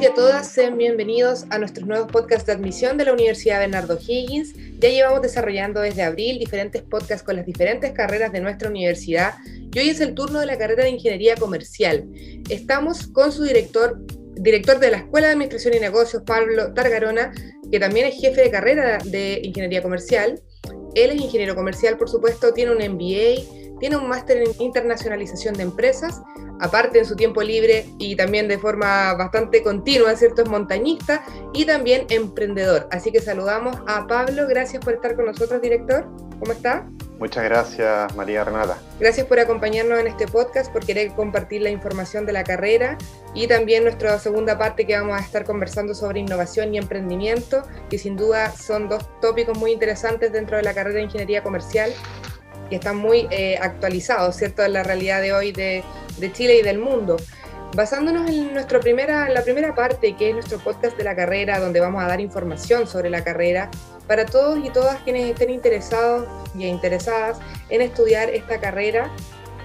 y a todas, sean bienvenidos a nuestros nuevos podcasts de admisión de la Universidad Bernardo Higgins. Ya llevamos desarrollando desde abril diferentes podcasts con las diferentes carreras de nuestra universidad y hoy es el turno de la carrera de Ingeniería Comercial. Estamos con su director, director de la Escuela de Administración y Negocios, Pablo Targarona, que también es jefe de carrera de Ingeniería Comercial. Él es ingeniero comercial, por supuesto, tiene un MBA, tiene un máster en internacionalización de empresas, aparte en su tiempo libre y también de forma bastante continua, ¿cierto? Es montañista y también emprendedor. Así que saludamos a Pablo, gracias por estar con nosotros, director. ¿Cómo está? Muchas gracias, María Renata. Gracias por acompañarnos en este podcast, por querer compartir la información de la carrera y también nuestra segunda parte que vamos a estar conversando sobre innovación y emprendimiento, que sin duda son dos tópicos muy interesantes dentro de la carrera de ingeniería comercial y están muy eh, actualizados, ¿cierto?, en la realidad de hoy de, de Chile y del mundo. Basándonos en nuestra primera, la primera parte, que es nuestro podcast de la carrera, donde vamos a dar información sobre la carrera, para todos y todas quienes estén interesados y interesadas en estudiar esta carrera.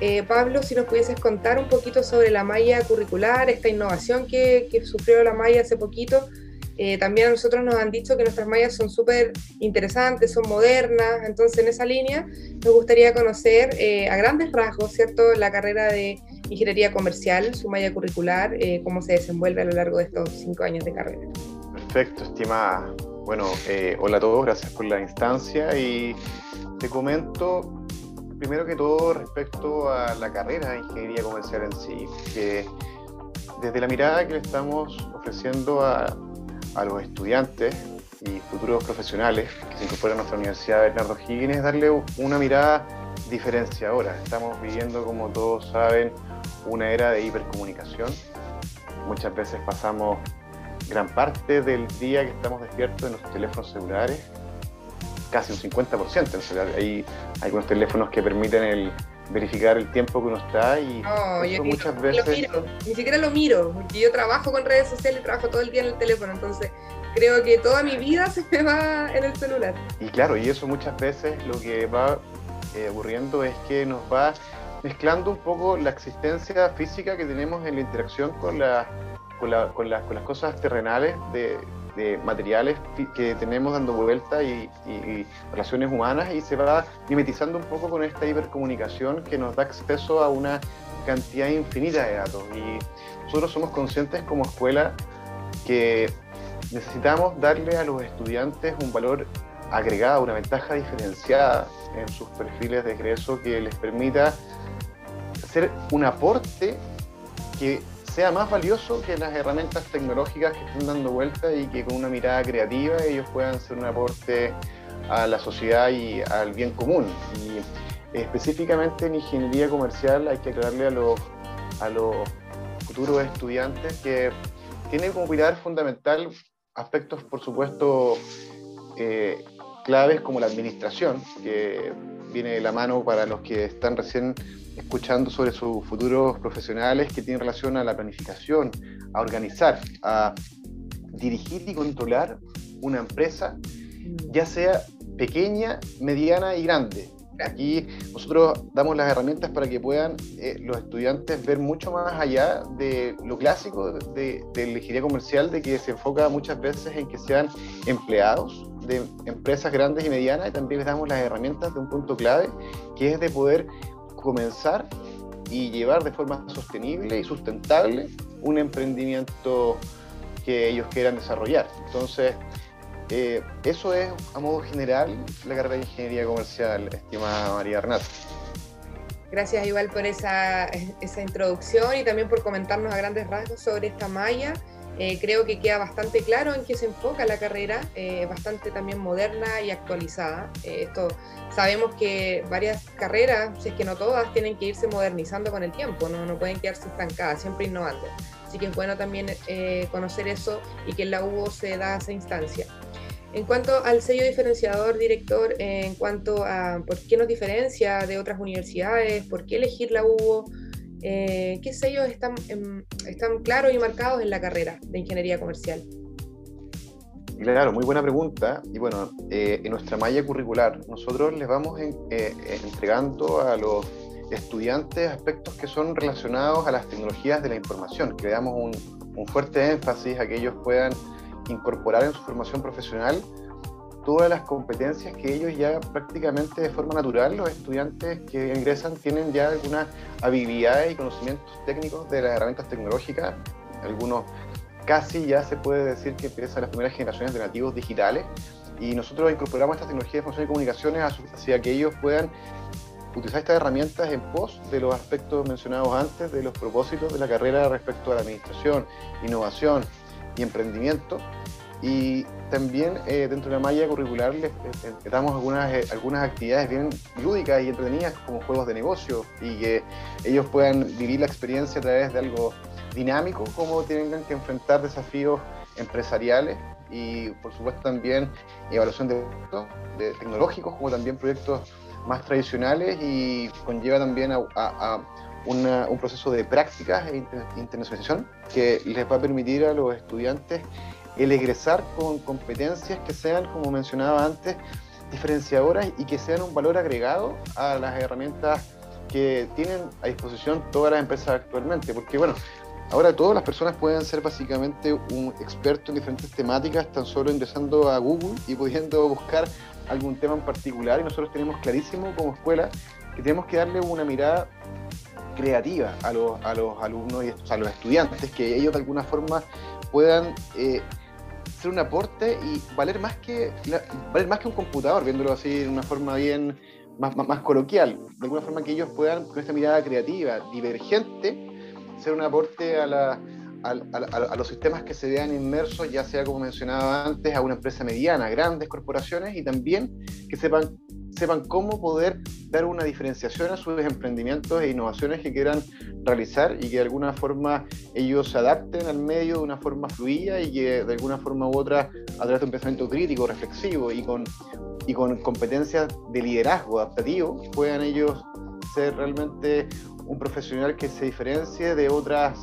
Eh, Pablo, si nos pudieses contar un poquito sobre la malla curricular, esta innovación que, sufrió la malla hace poquito. Eh, también a nosotros nos han dicho que nuestras mallas son súper interesantes, son modernas, entonces en esa línea nos gustaría conocer eh, a grandes rasgos, ¿cierto?, la carrera de ingeniería comercial, su malla curricular, cómo se desenvuelve a lo largo de estos cinco años de carrera. Perfecto, estimada. Bueno, eh, hola a todos, gracias por la instancia y te comento primero que todo respecto a la carrera de ingeniería comercial en sí, que desde la mirada que le estamos ofreciendo a, a los estudiantes y futuros profesionales que se incorporan a nuestra Universidad Bernardo Higgins, darle una mirada diferenciadora. Estamos viviendo, como todos saben, una era de hipercomunicación. Muchas veces pasamos gran parte del día que estamos despiertos en nuestros teléfonos celulares, casi un 50%. En hay algunos teléfonos que permiten el verificar el tiempo que uno está y muchas veces... Lo miro, ni siquiera lo miro, porque yo trabajo con redes sociales, trabajo todo el día en el teléfono, entonces creo que toda mi vida se me va en el celular. Y claro, y eso muchas veces lo que va eh, ocurriendo es que nos va mezclando un poco la existencia física que tenemos en la interacción con la con, con, las cosas terrenales de, materiales que tenemos dando vuelta y, relaciones humanas y se va mimetizando un poco con esta hipercomunicación que nos da acceso a una cantidad infinita de datos. Y nosotros somos conscientes como escuela que necesitamos darle a los estudiantes un valor agregado, una ventaja diferenciada en sus perfiles de egreso que les permita hacer un aporte que sea más valioso que las herramientas tecnológicas que están dando vuelta y que con una mirada creativa ellos puedan hacer un aporte a la sociedad y al bien común. Y específicamente en ingeniería comercial hay que aclararle a los, a los futuros estudiantes que tienen como pilar fundamental aspectos, por supuesto, eh, claves como la administración, que viene de la mano para los que están recién escuchando sobre sus futuros profesionales que tienen relación a la planificación, a organizar, a dirigir y controlar una empresa, ya sea pequeña, mediana y grande. Aquí nosotros damos las herramientas para que puedan eh, los estudiantes ver mucho más allá de lo clásico de, de la ingeniería comercial, de que se enfoca muchas veces en que sean empleados de empresas grandes y medianas, y también les damos las herramientas de un punto clave, que es de poder comenzar y llevar de forma sostenible y sustentable un emprendimiento que ellos quieran desarrollar. Entonces, eh, eso es a modo general la carrera de ingeniería comercial, estimada María Renata. Gracias igual por esa, esa introducción y también por comentarnos a grandes rasgos sobre esta malla eh, creo que queda bastante claro en qué se enfoca la carrera, eh, bastante también moderna y actualizada. Esto sabemos que varias carreras, si es que no todas, tienen que irse modernizando con el tiempo, no, no pueden quedarse estancadas, siempre innovando. Así que es bueno también conocer eso y que en la UBO se da esa instancia. En cuanto al sello diferenciador, director, en cuanto a por qué nos diferencia de otras universidades, por qué elegir la UBO, eh, ¿qué sellos están, están claros y marcados en la carrera de ingeniería comercial? Claro, muy buena pregunta. Y bueno, eh, en nuestra malla curricular, nosotros les vamos eh, entregando a los estudiantes aspectos que son relacionados a las tecnologías de la información, que le damos un, un fuerte énfasis a que ellos puedan incorporar en su formación profesional todas las competencias que ellos ya prácticamente de forma natural, los estudiantes que ingresan tienen ya algunas habilidades y conocimientos técnicos de las herramientas tecnológicas, algunos casi ya se puede decir que empiezan las primeras generaciones de nativos digitales. Y nosotros incorporamos estas tecnologías de información y comunicaciones hacia que ellos puedan utilizar estas herramientas en pos de los aspectos mencionados antes, de los propósitos de la carrera respecto a la administración, innovación y emprendimiento. Y también eh, dentro de la malla curricular les, damos algunas, eh, algunas actividades bien lúdicas y entretenidas como juegos de negocio y que ellos puedan vivir la experiencia a través de algo dinámico, como tengan que enfrentar desafíos empresariales y por supuesto también evaluación de, de tecnológicos como también proyectos más tradicionales y conlleva también a, un proceso de prácticas e internacionalización que les va a permitir a los estudiantes el egresar con competencias que sean, como mencionaba antes, diferenciadoras y que sean un valor agregado a las herramientas que tienen a disposición todas las empresas actualmente. Porque bueno, ahora todas las personas pueden ser básicamente un experto en diferentes temáticas tan solo ingresando a Google y pudiendo buscar algún tema en particular y nosotros tenemos clarísimo como escuela que tenemos que darle una mirada creativa a los, a los alumnos y a los estudiantes, que ellos de alguna forma puedan eh, ser un aporte y valer más que valer más que un computador, viéndolo así de una forma bien más, más, coloquial, de alguna forma que ellos puedan con esta mirada creativa, divergente, ser un aporte a la, a, los sistemas que se vean inmersos, ya sea como mencionaba antes, a una empresa mediana, grandes corporaciones y también que sepan, sepan cómo poder dar una diferenciación a sus emprendimientos e innovaciones que quieran realizar y que de alguna forma ellos se adapten al medio de una forma fluida y que de alguna forma u otra, a través de un pensamiento crítico, reflexivo y con, y con competencias de liderazgo adaptativo, puedan ellos ser realmente un profesional que se diferencie de otras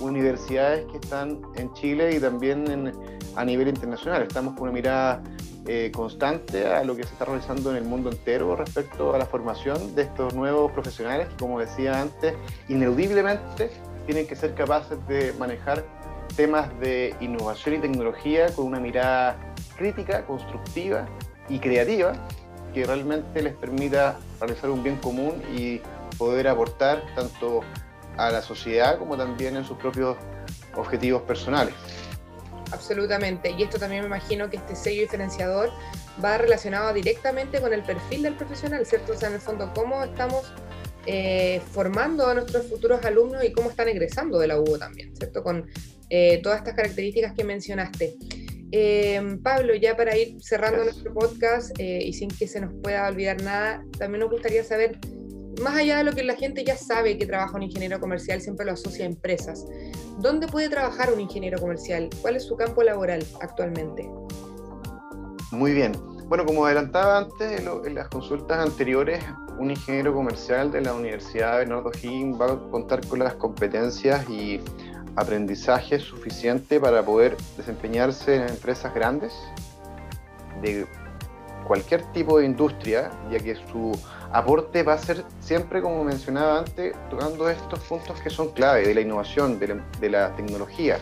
universidades que están en Chile y también a nivel internacional. Estamos con una mirada eh, constante a lo que se está realizando en el mundo entero respecto a la formación de estos nuevos profesionales que, como decía antes, ineludiblemente tienen que ser capaces de manejar temas de innovación y tecnología con una mirada crítica, constructiva y creativa que realmente les permita realizar un bien común y poder aportar tanto a la sociedad como también en sus propios objetivos personales. Absolutamente, y esto también me imagino que este sello diferenciador va relacionado directamente con el perfil del profesional, ¿cierto? O sea, en el fondo, cómo estamos eh, formando a nuestros futuros alumnos y cómo están egresando de la UBO también, ¿cierto? Con eh, todas estas características que mencionaste. Eh, Pablo, ya para ir cerrando nuestro podcast y sin que se nos pueda olvidar nada, también nos gustaría saber más allá de lo que la gente ya sabe que trabaja un ingeniero comercial, siempre lo asocia a empresas. ¿Dónde puede trabajar un ingeniero comercial? ¿Cuál es su campo laboral actualmente? Muy bien. Bueno, como adelantaba antes en, las consultas anteriores, un ingeniero comercial de la Universidad de Bernardo Higgins va a contar con las competencias y aprendizaje suficiente para poder desempeñarse en empresas grandes de cualquier tipo de industria, ya que su aporte va a ser siempre, como mencionaba antes, tocando estos puntos que son clave de la innovación, de la, tecnología,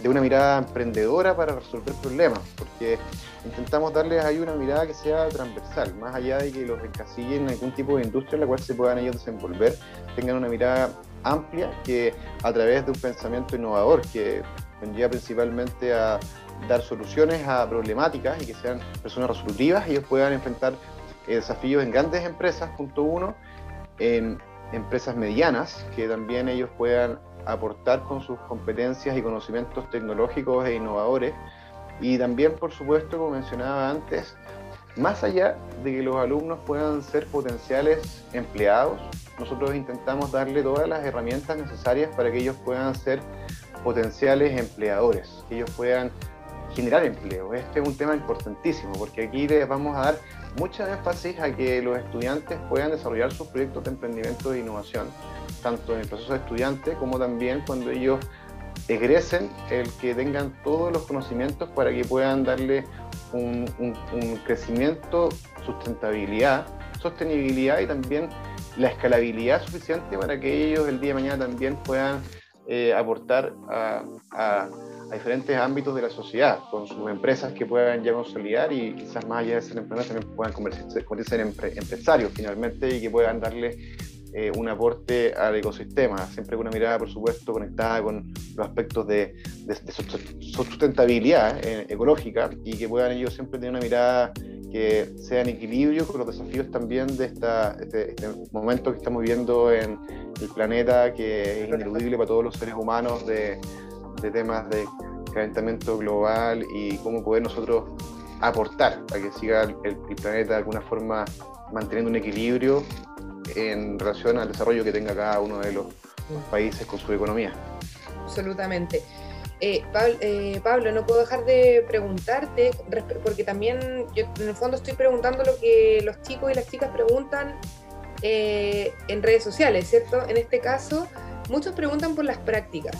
de una mirada emprendedora para resolver problemas, porque intentamos darles ahí una mirada que sea transversal, más allá de que los encasillen en algún tipo de industria en la cual se puedan ellos desenvolver, tengan una mirada amplia que a través de un pensamiento innovador que vendría principalmente a dar soluciones a problemáticas y que sean personas resolutivas, ellos puedan enfrentar desafíos en grandes empresas, punto uno, en empresas medianas, que también ellos puedan aportar con sus competencias y conocimientos tecnológicos e innovadores. Y también, por supuesto, como mencionaba antes, más allá de que los alumnos puedan ser potenciales empleados, nosotros intentamos darle todas las herramientas necesarias para que ellos puedan ser potenciales empleadores, que ellos puedan generar empleo. Este es un tema importantísimo porque aquí les vamos a dar mucha énfasis a que los estudiantes puedan desarrollar sus proyectos de emprendimiento e innovación, tanto en el proceso de estudiante como también cuando ellos egresen, el que tengan todos los conocimientos para que puedan darle un, crecimiento, sustentabilidad, sostenibilidad y también la escalabilidad suficiente para que ellos el día de mañana también puedan eh, aportar a, a, diferentes ámbitos de la sociedad, con sus empresas que puedan ya consolidar y quizás más allá de ser emprendedores también puedan convertirse, en empresarios finalmente y que puedan darle eh, un aporte al ecosistema, siempre con una mirada, por supuesto, conectada con los aspectos de, sustentabilidad eh, ecológica y que puedan ellos siempre tener una mirada que sea en equilibrio con los desafíos también de esta, este, este momento que estamos viviendo en el planeta, que es ineludible para todos los seres humanos de, de temas de calentamiento global y cómo poder nosotros aportar a que siga el, el planeta de alguna forma manteniendo un equilibrio en relación al desarrollo que tenga cada uno de los países con su economía. Absolutamente. Eh, eh, Pablo, no puedo dejar de preguntarte, porque también yo en el fondo estoy preguntando lo que los chicos y las chicas preguntan eh, en redes sociales, ¿cierto? En este caso, muchos preguntan por las prácticas.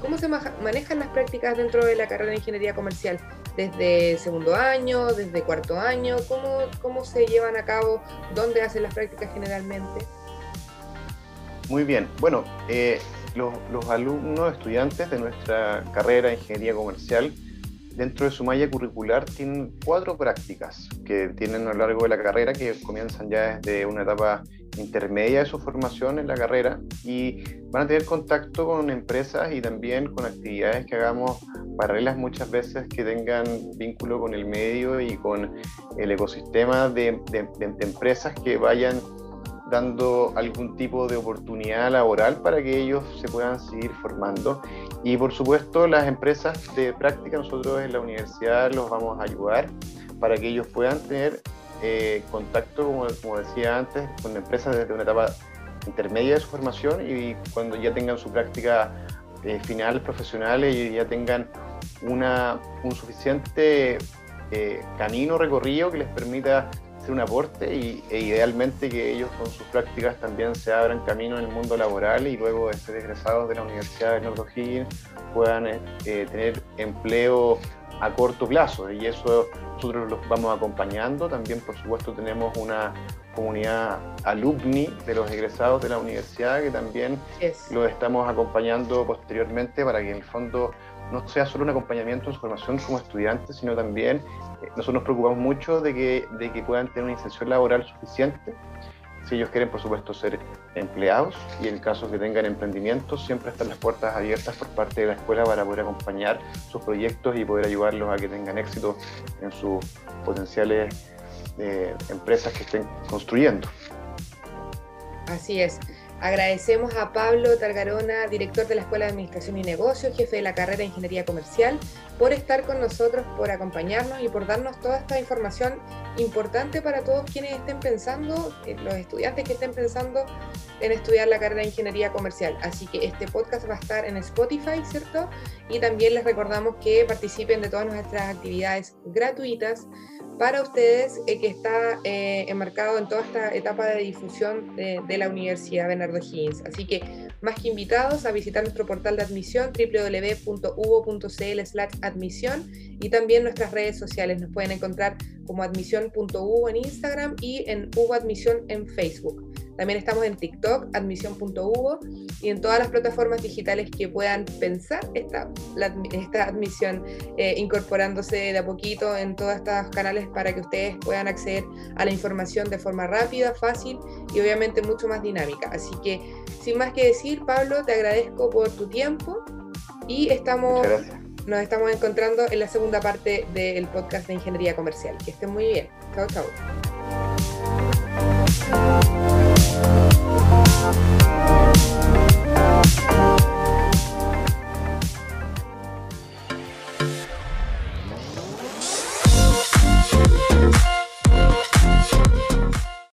¿Cómo se manejan las prácticas dentro de la carrera de ingeniería comercial? ¿Desde segundo año, desde cuarto año? ¿Cómo, cómo se llevan a cabo? ¿Dónde hacen las prácticas generalmente? Muy bien. Bueno, eh, los, los, alumnos, estudiantes de nuestra carrera de ingeniería comercial, dentro de su malla curricular, tienen cuatro prácticas que tienen a lo largo de la carrera que comienzan ya desde una etapa intermedia de su formación en la carrera y van a tener contacto con empresas y también con actividades que hagamos paralelas muchas veces que tengan vínculo con el medio y con el ecosistema de, de, empresas que vayan dando algún tipo de oportunidad laboral para que ellos se puedan seguir formando. Y por supuesto las empresas de práctica, nosotros en la universidad los vamos a ayudar para que ellos puedan tener eh, contacto, como, decía antes, con empresas desde una etapa intermedia de su formación y cuando ya tengan su práctica eh, final profesional y ya tengan una, un suficiente eh, camino recorrido que les permita hacer un aporte y, e idealmente que ellos con sus prácticas también se abran camino en el mundo laboral y luego de ser egresados de la Universidad de North puedan tener empleo a corto plazo y eso nosotros los vamos acompañando. También, por supuesto, tenemos una comunidad alumni de los egresados de la universidad que también los estamos acompañando posteriormente para que en el fondo no sea solo un acompañamiento en su formación como estudiantes, sino también eh, nosotros nos preocupamos mucho de que, de que puedan tener una inserción laboral suficiente si ellos quieren, por supuesto, ser empleados y en caso que tengan emprendimientos, siempre están las puertas abiertas por parte de la escuela para poder acompañar sus proyectos y poder ayudarlos a que tengan éxito en sus potenciales eh, empresas que estén construyendo. Así es. Agradecemos a Pablo Targarona, director de la Escuela de Administración y Negocios, jefe de la carrera de Ingeniería Comercial, por estar con nosotros, por acompañarnos y por darnos toda esta información importante para todos quienes estén pensando, eh, los estudiantes que estén pensando en estudiar la carrera de Ingeniería Comercial. Así que este podcast va a estar en Spotify, ¿cierto? Y también les recordamos que participen de todas nuestras actividades gratuitas para ustedes eh, que está eh, enmarcado en toda esta etapa de difusión de, la Universidad Bernardo Higgins. Así que más que invitados a visitar nuestro portal de admisión www.uvo.cl admisión y también nuestras redes sociales. Nos pueden encontrar como admisión.uvo en Instagram y en Uvo Admisión en Facebook. También estamos en TikTok, admisión.uvo y en todas las plataformas digitales que puedan pensar esta, esta admisión, eh, incorporándose de a poquito en todos estos canales para que ustedes puedan acceder a la información de forma rápida, fácil y obviamente mucho más dinámica. Así que, sin más que decir, Pablo, te agradezco por tu tiempo y estamos, nos estamos encontrando en la segunda parte del podcast de Ingeniería Comercial. Que estén muy bien. Chao, chao.